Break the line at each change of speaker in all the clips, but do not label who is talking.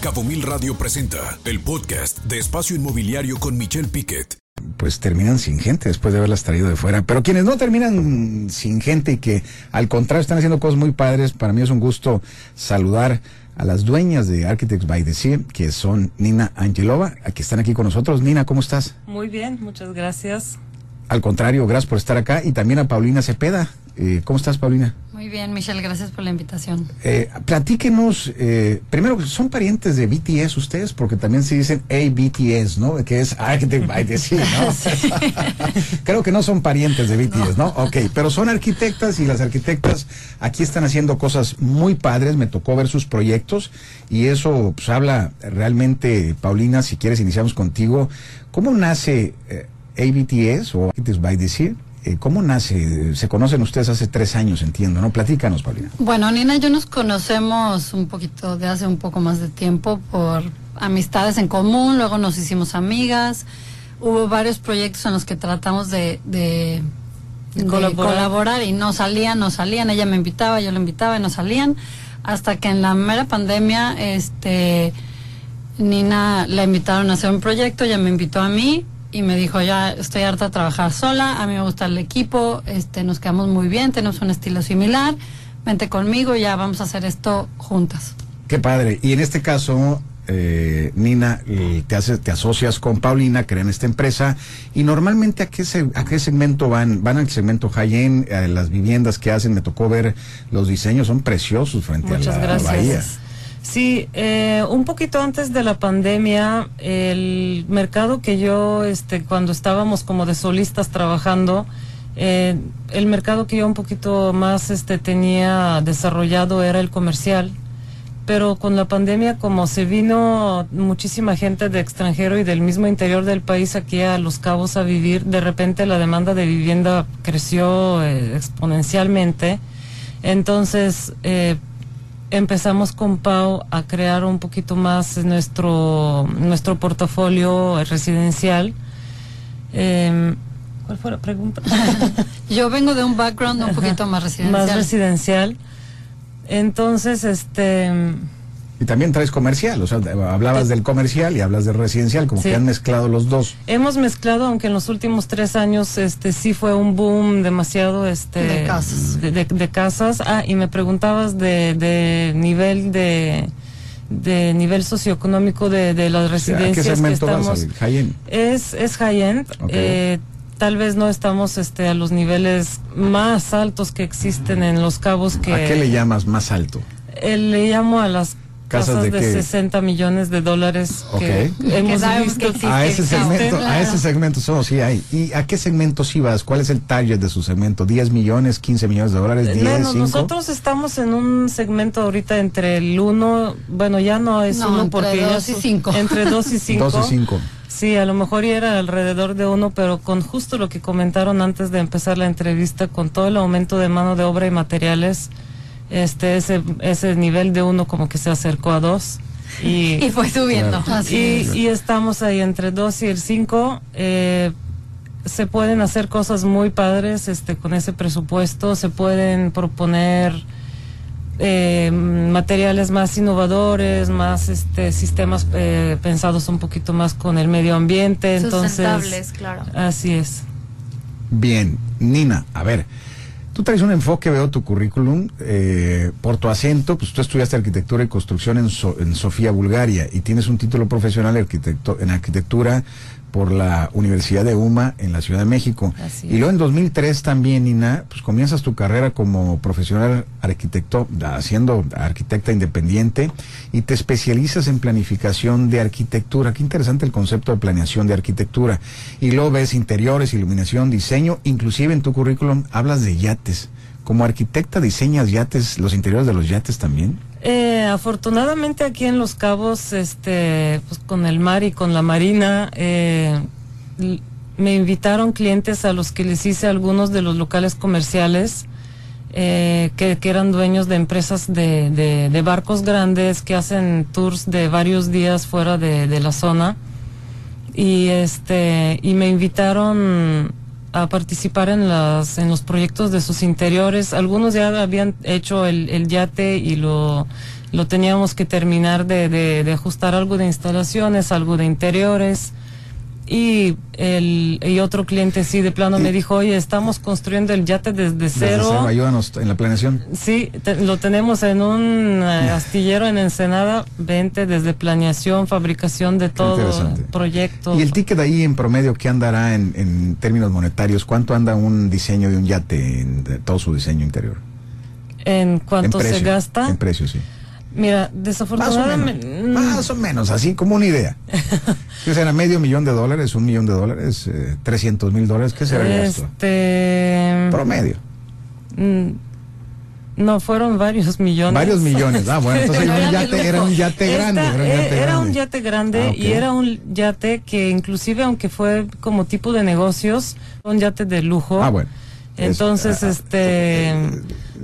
Cabo Mil Radio presenta el podcast de Espacio Inmobiliario con Michelle Piquet.
Pues terminan sin gente después de haberlas traído de fuera. Pero quienes no terminan sin gente y que al contrario están haciendo cosas muy padres, para mí es un gusto saludar a las dueñas de Architects by the Sea, que son Nina Angelova, que están aquí con nosotros. Nina, ¿cómo estás?
Muy bien, muchas gracias.
Al contrario, gracias por estar acá. Y también a Paulina Cepeda. Eh, ¿Cómo estás, Paulina?
Muy bien, Michelle, gracias por la invitación.
Eh, platíquenos, eh, primero, ¿son parientes de BTS ustedes? Porque también se dicen ABTS, ¿no? Que es Architect by the Sea, ¿no? Creo que no son parientes de BTS, ¿no? Ok, pero son arquitectas y las arquitectas aquí están haciendo cosas muy padres. Me tocó ver sus proyectos y eso pues, habla realmente, Paulina, si quieres iniciamos contigo. ¿Cómo nace eh, ABTS o Architects by the Sea? Eh, ¿Cómo nace? Se conocen ustedes hace tres años, entiendo, ¿no? Platícanos, Paulina.
Bueno, Nina y yo nos conocemos un poquito de hace un poco más de tiempo por amistades en común, luego nos hicimos amigas, hubo varios proyectos en los que tratamos de, de, de
Colaborar.
colaborar. y no salían, no salían, ella me invitaba, yo la invitaba y no salían, hasta que en la mera pandemia, este, Nina la invitaron a hacer un proyecto, ella me invitó a mí y me dijo ya estoy harta de trabajar sola, a mí me gusta el equipo, este, nos quedamos muy bien, tenemos un estilo similar, vente conmigo y ya vamos a hacer esto juntas.
Qué padre. Y en este caso, eh, Nina, eh, te, hace, te asocias con Paulina, crean esta empresa. Y normalmente, ¿a qué, se, a qué segmento van? Van al segmento high-end, a las viviendas que hacen. Me tocó ver los diseños, son preciosos frente
Muchas
a la
gracias.
bahía.
Sí, eh, un poquito antes de la pandemia, el mercado que yo, este, cuando estábamos como de solistas trabajando, eh, el mercado que yo un poquito más, este, tenía desarrollado era el comercial. Pero con la pandemia, como se vino muchísima gente de extranjero y del mismo interior del país aquí a Los Cabos a vivir, de repente la demanda de vivienda creció eh, exponencialmente. Entonces, eh, empezamos con Pau a crear un poquito más nuestro, nuestro portafolio residencial. Eh, ¿Cuál fue la pregunta?
Yo vengo de un background un poquito más residencial.
más residencial. Entonces, este...
Y también traes comercial, o sea, hablabas del comercial y hablas del residencial, como
Sí.
que han mezclado los dos.
Hemos mezclado, aunque en los últimos tres años, este, sí fue un boom demasiado, este,
De casas.
de, de- de casas. Ah, y me preguntabas de, de nivel de, de nivel socioeconómico de, de las
¿A qué
residencias que
segmento vas?
estamos.
¿Al high-end?
Es, es high-end.
Ok.
eh, tal vez no estamos este, a los niveles más altos que existen en Los Cabos que...
¿A qué le llamas más alto?
Eh, le llamo a las
¿Casas
casas,
de
de,
qué?
60 millones de dólares que
Ok.
hemos
sabemos
visto.
que existe.
A ese
claro.
segmento, a ese segmento solo sí hay. ¿Y a qué segmento sí vas? ¿Cuál es el target de su segmento? ¿10 millones, 15 millones de dólares, 10,
Bueno,
5?
nosotros estamos en un segmento ahorita entre el 1, bueno, ya no es
No,
1
entre
porque ya
dos y
son-
cinco.
Entre 2 y 5.
2 y 5.
Sí, a lo mejor ya era alrededor de uno, pero con justo lo que comentaron antes de empezar la entrevista, con todo el aumento de mano de obra y materiales, este ese ese nivel de uno como que se acercó a dos y
Y fue subiendo.
Claro.
Y,
es.
y estamos ahí entre 2 y el 5. se pueden hacer cosas muy padres este con ese presupuesto. Se pueden proponer eh, materiales más innovadores, más este sistemas eh, pensados un poquito más con el medio ambiente. Entonces,
Sustentables, claro.
así es.
Bien, Nina, a ver, tú traes un enfoque, veo tu currículum, eh, por tu acento, pues tú estudiaste arquitectura y construcción en, So- en Sofía, Bulgaria, y tienes un título profesional en, arquitectura por la Universidad de UMA en la Ciudad de México. Y luego en 2003 también, Nina, pues comienzas tu carrera como profesional arquitecto, haciendo arquitecta independiente, y te especializas en planificación de arquitectura. Qué interesante el concepto de planeación de arquitectura. Y luego ves interiores, iluminación, diseño, inclusive en tu currículum hablas de yates. Como arquitecta diseñas yates, los interiores de los yates también.
Eh, afortunadamente aquí en Los Cabos, este, pues con el mar y con la marina, eh, me invitaron clientes a los que les hice algunos de los locales comerciales eh, que, eran dueños de empresas de barcos grandes que hacen tours de varios días fuera de, de la zona y este y me invitaron a participar en las en los proyectos de sus interiores algunos ya habían hecho el, el yate y lo lo teníamos que terminar de, de, de ajustar algo de instalaciones, algo de interiores. Y, el, y otro cliente sí de plano me dijo, oye, estamos construyendo el yate desde
Desde
cero.
cero, ayúdanos en la planeación.
Sí, te- lo tenemos en un eh, astillero en Ensenada, 20 desde planeación, fabricación de todo, proyecto.
¿Y el ticket ahí en promedio qué andará en, en términos monetarios? ¿Cuánto anda un diseño de un yate en de todo su diseño interior?
¿En cuánto
en precio,
se gasta?
En precio, sí.
Mira,
Más o
desafortunadamente...
menos. Más o menos, así como una idea. ¿Qué será? ¿Medio millón de dólares? ¿Un millón de dólares? Eh, ¿300 mil dólares? ¿Qué será el gasto?
Este...
Promedio.
mm, No, fueron varios millones.
Varios millones. Ah, bueno, entonces era un yate, era un grande. Era un
eh,
yate
era un
grande.
yate grande
Ah,
y era un yate que inclusive aunque fue como tipo de negocios, un yate de lujo.
Ah, bueno.
Entonces,
Es, ah,
este,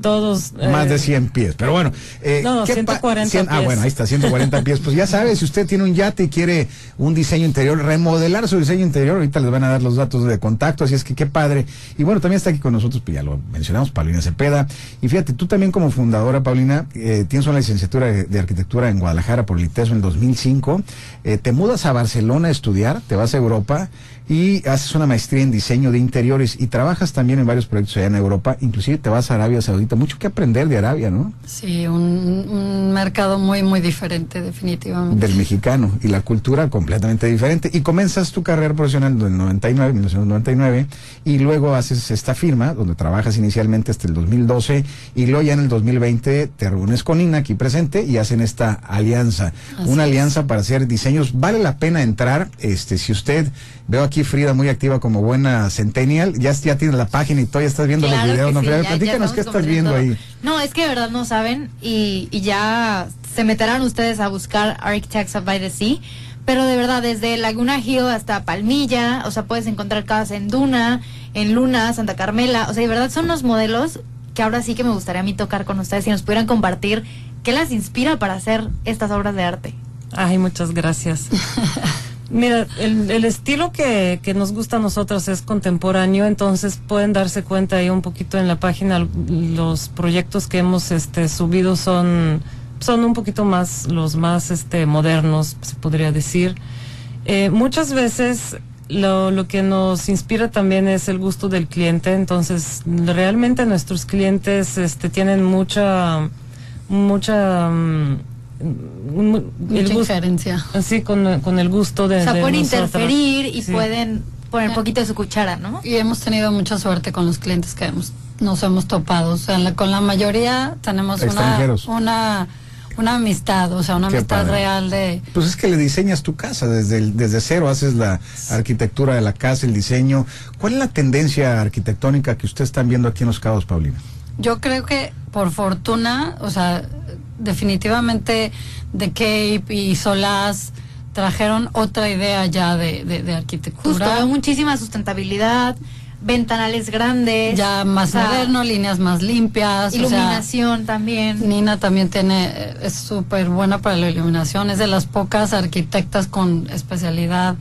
todos...
Más
eh,
de 100 pies, pero bueno. eh,
No, no,
¿qué pa-
140
cien- Ah, bueno, ahí está, 140 pies. Pues ya sabes, si usted tiene un yate y quiere un diseño interior, remodelar su diseño interior, ahorita les van a dar los datos de contacto, así es que qué padre. Y bueno, también está aquí con nosotros, pues ya lo mencionamos, Paulina Cepeda. Y fíjate, tú también como fundadora, Paulina, eh, tienes una licenciatura de, de arquitectura en Guadalajara por el ITESO en 2005. Eh, te mudas a Barcelona a estudiar, te vas a Europa y haces una maestría en diseño de interiores y trabajas también en varios proyectos allá en Europa, inclusive te vas a Arabia Saudita, mucho que aprender de Arabia, ¿no?
Sí, un, un mercado muy, muy diferente, definitivamente.
Del mexicano y la cultura completamente diferente. Y comienzas tu carrera profesional en el 99, 1999 y luego haces esta firma donde trabajas inicialmente hasta el 2012 y luego ya en el 2020 te reúnes con Ina aquí presente y hacen esta alianza,
Así
una
es.
alianza para hacer diseños. Vale la pena entrar, este, si usted veo aquí Frida muy activa como buena centennial, ya, ya tienes la página y todo, ya estás viendo
Claro
los videos, ¿no?
sí,
Frida?
ya- ya
Platícanos qué estás viendo ahí.
No, es que de verdad no saben y, y ya se meterán ustedes a buscar Architects of by the Sea. Pero de verdad, desde Laguna Hill hasta Palmilla, o sea, puedes encontrar casas en Duna, en Luna, Santa Carmela. O sea, de verdad son los modelos que ahora sí que me gustaría a mí tocar con ustedes y nos pudieran compartir qué las inspira para hacer estas obras de arte.
Ay, muchas gracias. Mira, el, el estilo que, que nos gusta a nosotros es contemporáneo, entonces pueden darse cuenta ahí un poquito en la página, los proyectos que hemos este, subido son, son un poquito más, los más este, modernos, se podría decir. Eh, muchas veces lo, lo que nos inspira también es el gusto del cliente, entonces realmente nuestros clientes este, tienen mucha, mucha... mm, el
Mucha
gusto-
injerencia.
Así con, con el gusto de.
O sea,
de
pueden interferir y
Sí.
pueden poner
Ya.
poquito de su cuchara, ¿no?
Y hemos tenido mucha suerte con los clientes que hemos, nos hemos topado. O sea, la- con la mayoría tenemos una,
Extranjeros.
una, una amistad, o sea, una
Qué
amistad
padre.
real de...
Pues es que le diseñas tu casa desde, el- desde cero, haces la arquitectura de la casa, el diseño. ¿Cuál es la tendencia arquitectónica que ustedes están viendo aquí en Los Cabos, Paulina?
Yo creo que por fortuna, o sea, definitivamente The Cape y Solaz trajeron otra idea ya de, de, de
Justo,
arquitectura.
veo muchísima sustentabilidad, ventanales grandes.
ya más
o sea,
moderno, líneas más limpias. o sea,
Iluminación también.
Nina también tiene, eh, es súper buena para la iluminación, es de las pocas arquitectas con especialidad,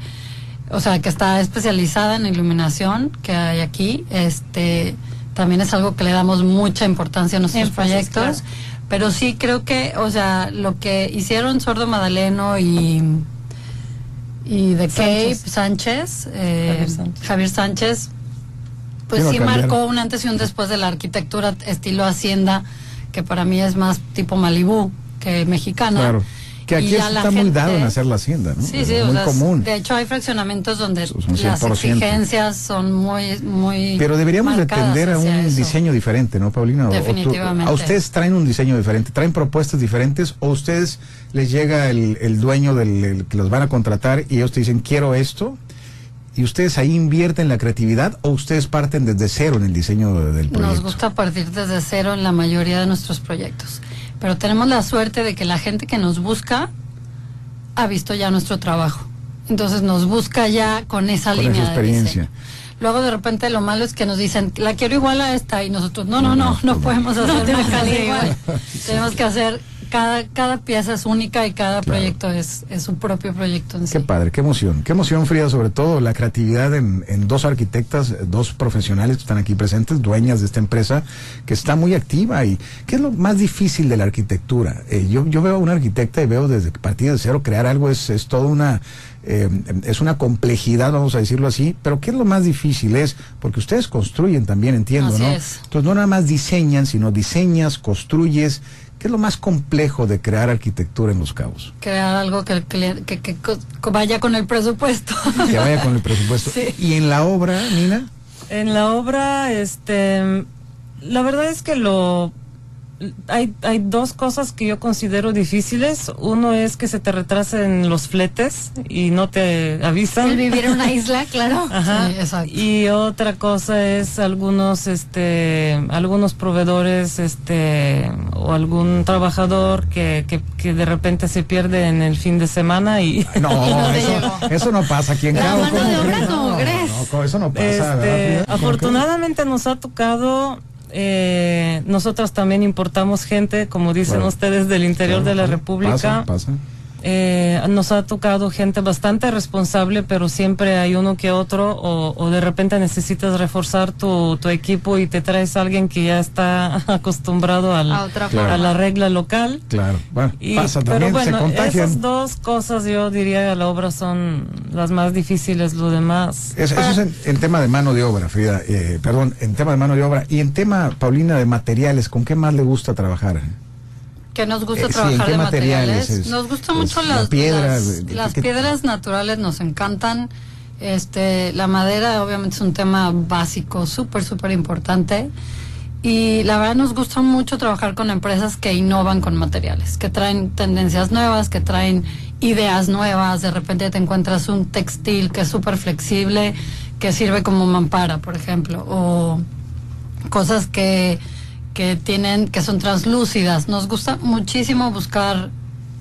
o sea, que está especializada en iluminación que hay aquí. Este, también es algo que le damos mucha importancia a nuestros
Énfasis,
proyectos.
claro.
Pero sí creo que, o sea, lo que hicieron Sordo Madaleno y y de Cape
Sánchez.
Eh,
Javier Sánchez.
Javier Sánchez, pues
Sí,
marcó un antes y un después de la arquitectura estilo hacienda, que para mí es más tipo Malibú que mexicana.
Claro. Que aquí está muy dado en hacer la hacienda, ¿no?
Sí,
Es
sí,
muy
o sea,
común.
de hecho hay fraccionamientos donde las
100%.
exigencias son muy, muy
Pero deberíamos de tender a un
eso.
diseño diferente, ¿no, Paulina? Tú-
Definitivamente.
¿A ustedes traen un diseño diferente? ¿Traen propuestas diferentes? ¿O ustedes les llega el, el dueño del el que los van a contratar y ellos te dicen, quiero esto? ¿Y ustedes ahí invierten la creatividad o ustedes parten desde cero en el diseño de- del proyecto?
Nos gusta partir desde cero en la mayoría de nuestros proyectos. Pero tenemos la suerte de que la gente que nos busca ha visto ya nuestro trabajo. Entonces nos busca ya con esa
Con
línea
esa
de
experiencia.
Luego de repente lo malo es que nos dicen, la quiero igual a esta y nosotros, no, no,
No,
no,
no,
podemos hacer una igual.
igual.
Tenemos que hacer cada, cada pieza es única y cada proyecto es, es su propio proyecto en sí.
Qué padre, qué emoción. Qué emoción, Frida, sobre todo la creatividad en, en dos arquitectas, dos profesionales que están aquí presentes, dueñas de esta empresa, que está muy activa. ¿Y qué es lo más difícil de la arquitectura? Eh, yo, yo veo a una arquitecta y veo desde que partida de cero crear algo es, es toda una eh, es una complejidad, vamos a decirlo así, pero ¿qué es lo más difícil? Es, porque ustedes construyen también, entiendo,
Así
¿no?
es.
Entonces no nada más diseñan, sino diseñas, construyes. ¿Qué es lo más complejo de crear arquitectura en Los Cabos?
Crear algo que, el cliente- que, que co- co- vaya con el presupuesto.
Que vaya con el presupuesto.
Sí.
Y en la obra, Nina,
En la obra, este, la verdad es que lo hay, hay dos cosas que yo considero difíciles. Uno es que se te retrasen los fletes y no te avisan.
El vivir en una isla, claro.
Ajá.
Sí, exacto.
Y otra cosa es algunos, este, algunos proveedores, este, o algún trabajador que, que, que de repente se pierde en el fin de semana y
Y
no, eso, eso no pasa aquí en
La
Cabo.
mano
¿cómo
de obra,
No,
crees?
no, no, eso no pasa. ¿verdad,
Este, afortunadamente nos ha tocado, eh, nosotros también importamos gente, como dicen
Claro.
ustedes, del interior
Claro,
de la. República.
Pasa, pasa.
Eh, nos ha tocado gente bastante responsable, pero siempre hay uno que otro, o, o de repente necesitas reforzar tu, tu equipo y te traes a alguien que ya está acostumbrado al-
A otra
Claro.
a la regla local.
Claro, bueno,
Y-
pasa
pero
también, se
bueno,
contagian.
esas dos cosas yo diría que la obra son las más difíciles, lo demás.
Es- eso es en, en tema de mano de obra, Frida. eh, perdón, en tema de mano de obra. Y en tema, Paulina, de materiales, ¿con qué más le gusta trabajar?
Que nos gusta
Eh,
trabajar
¿en qué
de
materiales
materiales.
es?
nos gusta
Es
mucho
la
las,
piedra,
las,
¿de-
las
qué-
piedras naturales, nos encantan. Este, la madera obviamente es un tema básico, súper, súper importante. Y la verdad nos gusta mucho trabajar con empresas que innovan con materiales, que traen tendencias nuevas, que traen ideas nuevas. De repente te encuentras un textil que es súper flexible, que sirve como mampara, por ejemplo, o cosas que, que tienen, que son translúcidas. Nos gusta muchísimo buscar,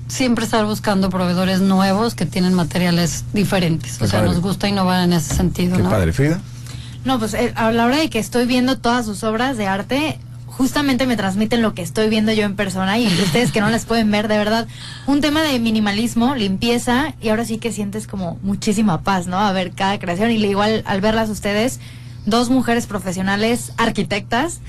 siempre estar buscando proveedores nuevos que tienen materiales diferentes.
Qué
o sea,
padre.
nos gusta innovar en ese sentido,
Qué
¿no?
padre, Frida.
No, pues eh, a la hora de que estoy viendo todas sus obras de arte, justamente me transmiten lo que estoy viendo yo en persona y ustedes que no las pueden ver, de verdad, un tema de minimalismo, limpieza y ahora sí que sientes como muchísima paz, ¿no? A ver cada creación y igual al verlas ustedes, dos mujeres profesionales, arquitectas,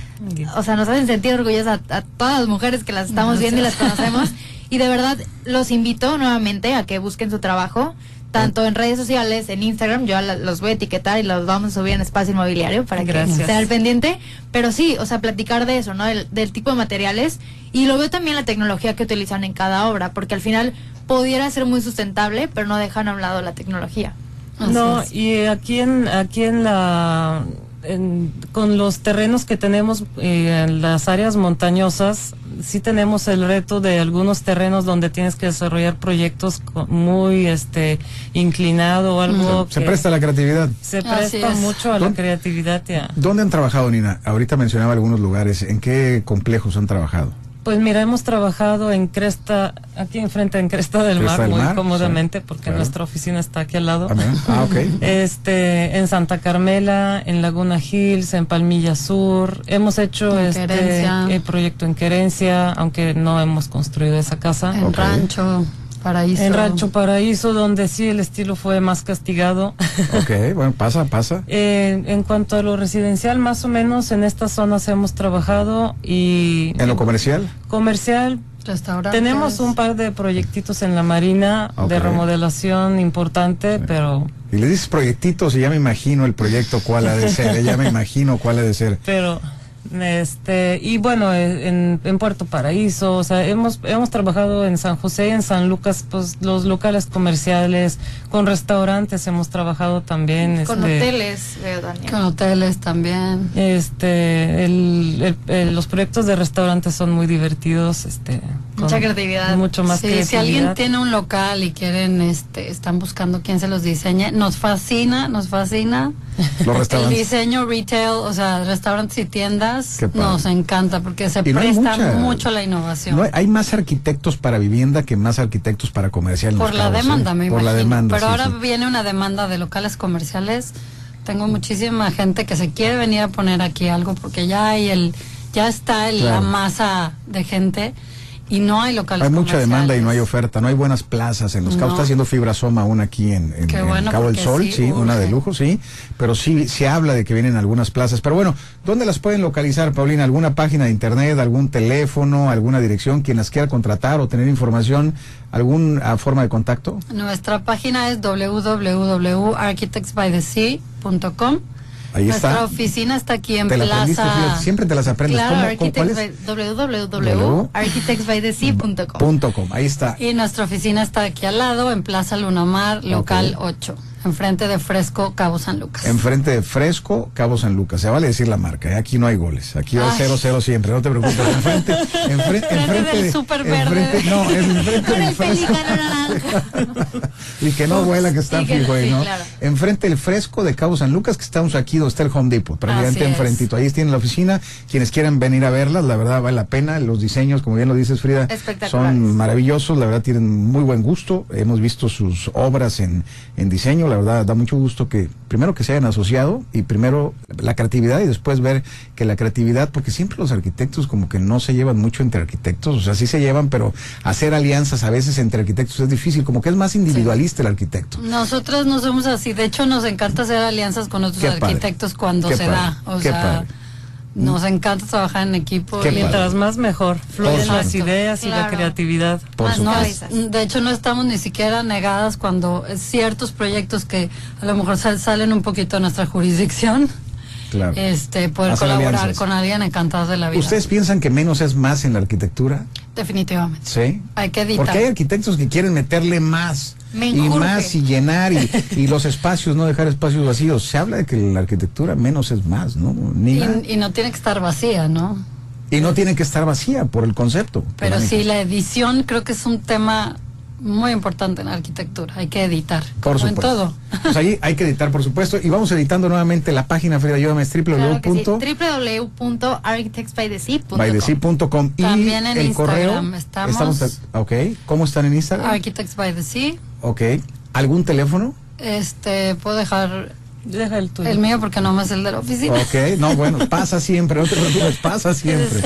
o sea, nos hacen sentir orgullosas a, a todas las mujeres que las estamos viendo y las conocemos y de verdad los invito nuevamente a que busquen su trabajo. Tanto en redes sociales, en Instagram, yo los voy a etiquetar y los vamos a subir en espacio inmobiliario para que
Gracias.
estén al pendiente. Pero sí, o sea, platicar de eso, ¿no? Del, del tipo de materiales. Y lo veo también la tecnología que utilizan en cada obra, porque al final pudiera ser muy sustentable, pero no dejan a un lado la tecnología.
Así
No,
es.
y aquí en, aquí en la, en- con los terrenos que tenemos eh, en las áreas montañosas, sí tenemos el reto de algunos terrenos donde tienes que desarrollar proyectos muy, este, inclinado o algo
Se
que
presta la creatividad.
se
Así
presta
es.
mucho a la
¿Dónde-
creatividad ya.
¿Dónde han trabajado, Nina? Ahorita mencionaba algunos lugares. ¿En qué complejos han trabajado?
Pues mira, hemos trabajado en Cresta, aquí enfrente en Cresta del
Cresta
Mar,
del
muy
Mar,
cómodamente,
sí,
porque
claro.
nuestra oficina está aquí al lado.
Ah, mira. Ah, ok.
Este, en Santa Carmela, en Laguna Hills, en Palmilla Sur. Hemos hecho
En
este el proyecto en Querencia, aunque no hemos construido esa casa.
En. Rancho, Paraíso.
En Rancho Paraíso, donde sí el estilo fue más castigado.
Ok, bueno, pasa, pasa.
Eh, en cuanto a lo residencial, más o menos en estas zonas hemos trabajado y
¿En lo comercial?
comercial.
Restaurantes.
Tenemos un par de proyectitos en la marina
Ok.
de remodelación importante, pero
Y le dices proyectitos y ya me imagino el proyecto cuál ha de ser. Ya me imagino cuál ha de ser.
pero este y bueno eh, en, en Puerto Paraíso o sea hemos hemos trabajado en San José en San Lucas pues los locales comerciales con restaurantes hemos trabajado también
Con
este,
hoteles, veo, Daniel.
Con hoteles también.
este el- el- el- los proyectos de restaurantes son muy divertidos este
Mucha creatividad.
mucho más
Sí,
creatividad
si alguien tiene un local y quieren, este, están buscando quién se los diseñe, nos fascina, nos fascina.
Los
El
restaurantes.
diseño retail, o sea, restaurantes y tiendas, nos encanta porque se
no hay
presta
mucha-
mucho a la innovación.
No hay, hay más arquitectos para vivienda que más arquitectos para comercial. en
Por la
Cabos, ¿eh?
demanda, me
Por
imagino.
la demanda.
Pero
sí,
ahora
sí.
viene una demanda de locales comerciales. Tengo muchísima gente que se quiere venir a poner aquí algo porque ya hay el, ya está el-
Claro.
la masa de gente y no hay locales
Hay mucha demanda y no hay oferta, no hay buenas plazas en los cabos.
No.
Está haciendo Fibra Soma una aquí en, en- en
bueno,
Cabo del Sol,
sí,
sí, una de lujo, sí. Pero sí se habla de que vienen algunas plazas. Pero bueno, ¿dónde las pueden localizar, Paulina? ¿Alguna página de internet, algún teléfono, alguna dirección? Quien las quiera contratar o tener información, ¿alguna forma de contacto?
Nuestra página es www.architectsbythesea.com.
Ahí
Nuestra
está.
oficina está aquí en
Te
Plaza.
siempre te las aprendes.
Claro,
¿Cómo- cómo- cuál
architects
es?
by- www.architectsbythesea.com.
Punto com, ahí está.
Y nuestra oficina está aquí al lado, en Plaza Lunamar, local
Ok.
8, enfrente de Fresco, Cabo San Lucas.
Enfrente de Fresco, Cabo San Lucas. Se vale decir la marca, ¿eh? aquí no hay goles. Aquí va
Ay.
0-0 siempre, no te preocupes. Enfrente, enfrente, enfrente
del
de-
Super Verde.
enfrente- No, enfrente
Con
del
el
Fresco. Y que no vuela que está fijo ahí,
sí,
¿no?
claro.
Enfrente del Fresco de Cabo San Lucas, que estamos aquí donde está el Home Depot, prácticamente enfrentito. Ahí tienen la oficina. Quienes quieran venir a verlas, la verdad vale la pena. Los diseños, como bien lo dices, Frida, son maravillosos. La verdad tienen muy buen gusto. Hemos visto sus obras en, en diseño. La verdad da mucho gusto que, primero que se hayan asociado y primero la creatividad y después ver que la creatividad, porque siempre los arquitectos como que no se llevan mucho entre arquitectos, o sea, sí se llevan, pero hacer alianzas a veces entre arquitectos es difícil, como que es más individualista el arquitecto.
Nosotros no somos así, de hecho nos encanta hacer alianzas con otros
Qué padre.
arquitectos cuando
Qué
se
padre.
da. O
Qué
sea,
padre.
Nos encanta trabajar en equipo.
Qué padre.
Mientras más mejor, fluyen las ideas y la creatividad.
Por
No es- de hecho, no estamos ni siquiera negadas cuando ciertos proyectos que a lo mejor sal- salen un poquito de nuestra jurisdicción,
Claro.
este, poder colaborar
alianzas.
con alguien encantados de la vida.
¿Ustedes piensan que menos es más en la arquitectura?
Definitivamente.
Sí.
Hay que editar.
Porque hay arquitectos que quieren meterle más y más y llenar y, y los espacios, no dejar espacios vacíos. Se habla de que la arquitectura menos es más, ¿no? Ni.
Y, y no tiene que estar vacía, ¿no?
Y no tiene que estar vacía por el concepto.
Pero sí, la edición creo que es un tema muy importante en la arquitectura. Hay que editar.
Por
como en
supuesto.
todo.
Pues ahí hay que editar, por supuesto. Y vamos editando nuevamente la página, Frida, ayúdame, es
www.architectsbythesea.com.
Y
También en
el
Instagram
correo.
estamos.
ok. ¿Cómo están en Instagram?
Architects by the Sea.
Ok. ¿Algún teléfono?
Este, puedo dejar
Deja el tuyo.
el mío porque no me es el de la oficina.
Ok. No, bueno, pasa siempre, no te preocupes, pasa siempre.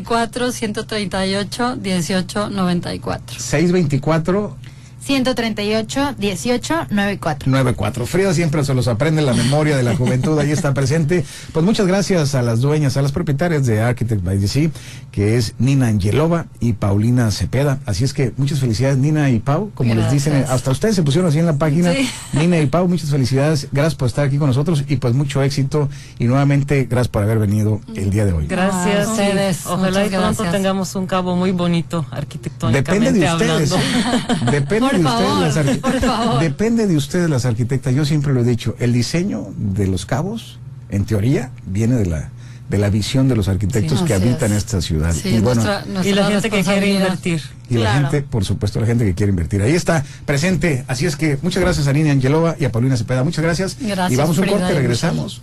624-138-1894.
624
138 18 94.
94. Frida siempre se los aprende en la memoria de la juventud, ahí está presente. Pues muchas gracias a las dueñas, a las propietarias de Architect by Sea, que es Nina Angelova y Paulina Cepeda. Así es que muchas felicidades, Nina y Pau, como les dicen, hasta ustedes se pusieron así en la página.
Sí.
Nina y Pau, muchas felicidades, gracias por estar aquí con nosotros y pues mucho éxito y nuevamente gracias por haber venido el día de hoy.
Gracias.
A ustedes.
Ojalá y
muchas
pronto
gracias.
tengamos un cabo muy bonito arquitectónicamente
Depende de ustedes.
hablando.
Depende
Por
de
favor,
ustedes las arqui-
por favor.
Depende de ustedes las arquitectas. Yo siempre lo he dicho, el diseño de los cabos, en teoría, viene de la de la visión de los arquitectos
Sí,
que habitan
es.
esta ciudad.
Sí,
y bueno,
nuestra- nuestra
Y la gente que quiere invertir.
y la gente, por supuesto, la gente que quiere invertir. Ahí está, presente. Así es que muchas gracias a Nina Angelova y a Paulina Cepeda. Muchas gracias.
Gracias,
y vamos a un corte,
y
regresamos.